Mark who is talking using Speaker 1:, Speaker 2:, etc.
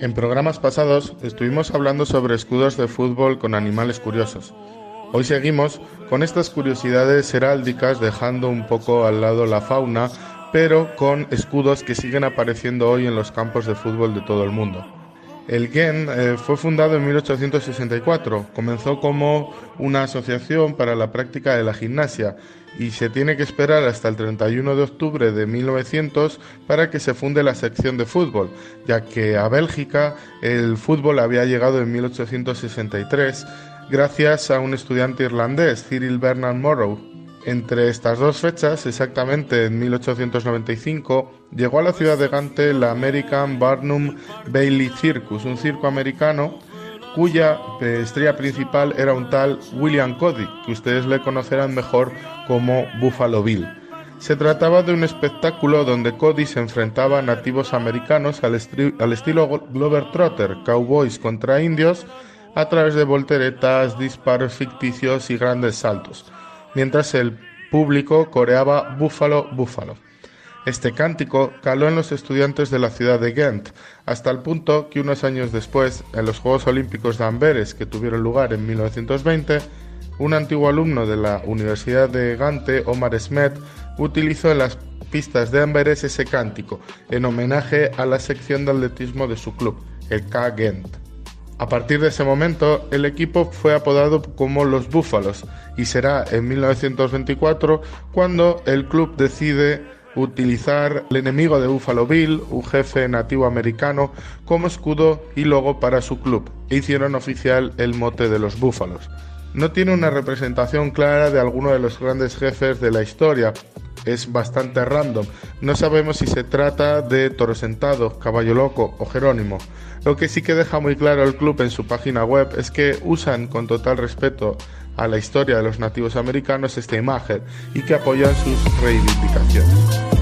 Speaker 1: En programas pasados estuvimos hablando sobre escudos de fútbol con animales curiosos. Hoy seguimos con estas curiosidades heráldicas dejando un poco al lado la fauna, pero con escudos que siguen apareciendo hoy en los campos de fútbol de todo el mundo. El GEN eh, fue fundado en 1864. Comenzó como una asociación para la práctica de la gimnasia y se tiene que esperar hasta el 31 de octubre de 1900 para que se funde la sección de fútbol, ya que a Bélgica el fútbol había llegado en 1863 gracias a un estudiante irlandés, Cyril Bernard Morrow, entre estas dos fechas, exactamente en 1895, llegó a la ciudad de Gante la American Barnum Bailey Circus, un circo americano cuya estrella principal era un tal William Cody, que ustedes le conocerán mejor como Buffalo Bill. Se trataba de un espectáculo donde Cody se enfrentaba a nativos americanos al, al estilo Glover Trotter, cowboys contra indios, a través de volteretas, disparos ficticios y grandes saltos mientras el público coreaba Búfalo, Búfalo. Este cántico caló en los estudiantes de la ciudad de Ghent, hasta el punto que unos años después, en los Juegos Olímpicos de Amberes que tuvieron lugar en 1920, un antiguo alumno de la Universidad de Gante, Omar Smet, utilizó en las pistas de Amberes ese cántico, en homenaje a la sección de atletismo de su club, el K Ghent. A partir de ese momento, el equipo fue apodado como los Búfalos y será en 1924 cuando el club decide utilizar el enemigo de Buffalo Bill, un jefe nativo americano, como escudo y logo para su club, e hicieron oficial el mote de los Búfalos. No tiene una representación clara de alguno de los grandes jefes de la historia, es bastante random. No sabemos si se trata de Toro Sentado, Caballo Loco o Jerónimo. Lo que sí que deja muy claro el club en su página web es que usan con total respeto a la historia de los nativos americanos esta imagen y que apoyan sus reivindicaciones.